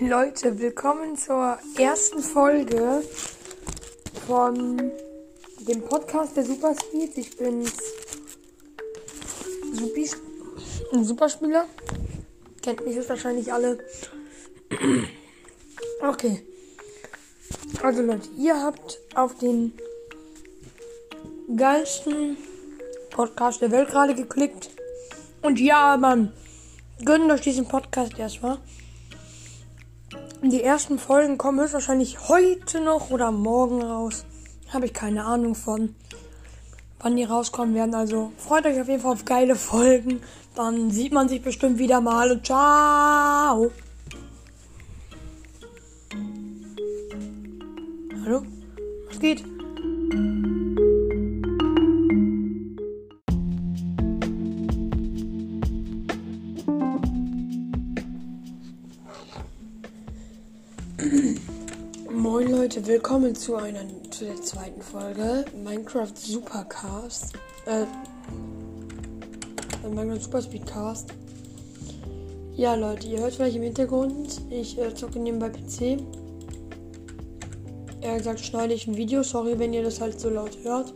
Leute, willkommen zur ersten Folge von dem Podcast der Superspeeds. Ich Supi, ein Superspieler. Kennt mich jetzt wahrscheinlich alle. Okay. Also Leute, ihr habt auf den geilsten Podcast der Welt gerade geklickt. Und ja, Mann, gönnt euch diesen Podcast erstmal. Die ersten Folgen kommen höchstwahrscheinlich heute noch oder morgen raus. Habe ich keine Ahnung von, wann die rauskommen werden. Also freut euch auf jeden Fall auf geile Folgen. Dann sieht man sich bestimmt wieder mal und ciao. Hallo? Was geht? Moin Leute, willkommen zu einer zu der zweiten Folge Minecraft Supercast. Äh, Minecraft Superspeedcast. Ja Leute, ihr hört vielleicht im Hintergrund, ich äh, zocke nebenbei PC. Er gesagt, schneide ich ein Video, sorry, wenn ihr das halt so laut hört.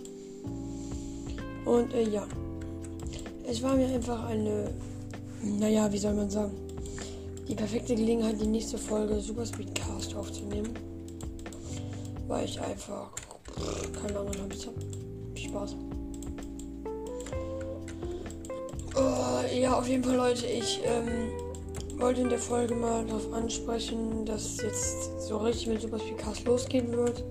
Und äh, ja. Es war mir einfach eine, naja, wie soll man sagen, die perfekte Gelegenheit, die nächste Folge Superspeedcast aufzunehmen. Weil ich einfach keine Ahnung Hobbys habe. Spaß. Oh, ja, auf jeden Fall, Leute, ich ähm, wollte in der Folge mal darauf ansprechen, dass jetzt so richtig mit Superspeedcast losgehen wird.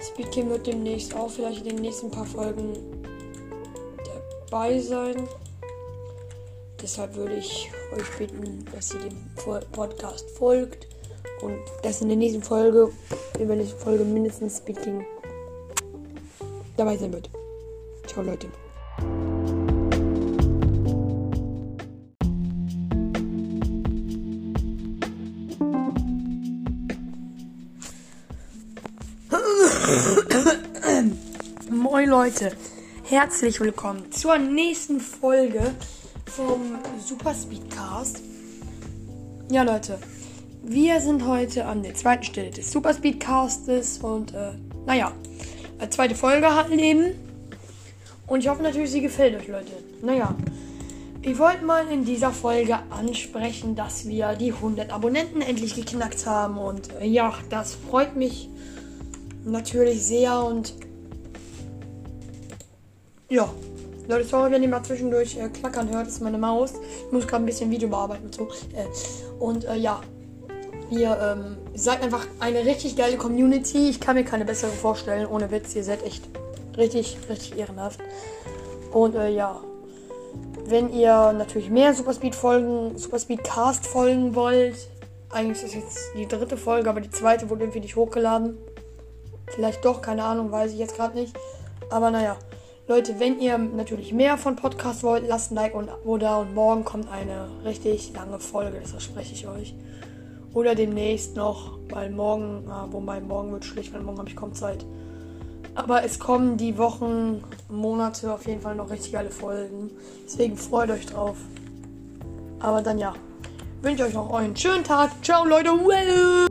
Speedgame wird demnächst auch vielleicht in den nächsten paar Folgen dabei sein. Deshalb würde ich euch bitten, dass ihr dem Podcast folgt und dass in der nächsten Folge, über die Folge mindestens Speaking dabei sein wird. Ciao Leute. Moin Leute, herzlich willkommen zur nächsten Folge vom Super Speedcast. Ja, Leute, wir sind heute an der zweiten Stelle des Super Speedcastes und äh, naja, eine zweite Folge halt nehmen. Und ich hoffe natürlich, sie gefällt euch, Leute. Naja, ich wollte mal in dieser Folge ansprechen, dass wir die 100 Abonnenten endlich geknackt haben. Und äh, ja, das freut mich natürlich sehr und ja. Leute, sorry, wenn ihr mal zwischendurch äh, klackern hört, ist meine Maus. Ich muss gerade ein bisschen Video bearbeiten und so. Äh, und äh, ja, ihr ähm, seid einfach eine richtig geile Community. Ich kann mir keine bessere vorstellen. Ohne Witz, ihr seid echt richtig, richtig ehrenhaft. Und äh, ja, wenn ihr natürlich mehr Superspeed folgen, Superspeed Cast folgen wollt, eigentlich ist das jetzt die dritte Folge, aber die zweite wurde irgendwie nicht hochgeladen. Vielleicht doch, keine Ahnung, weiß ich jetzt gerade nicht. Aber naja. Leute, wenn ihr natürlich mehr von Podcast wollt, lasst ein Like und Abo da und morgen kommt eine richtig lange Folge, das verspreche ich euch. Oder demnächst noch, weil morgen, ah, wobei morgen wird schlecht, weil morgen habe ich kaum Zeit. Aber es kommen die Wochen, Monate auf jeden Fall noch richtig geile Folgen. Deswegen freut euch drauf. Aber dann ja, wünsche euch noch einen schönen Tag. Ciao Leute. Well.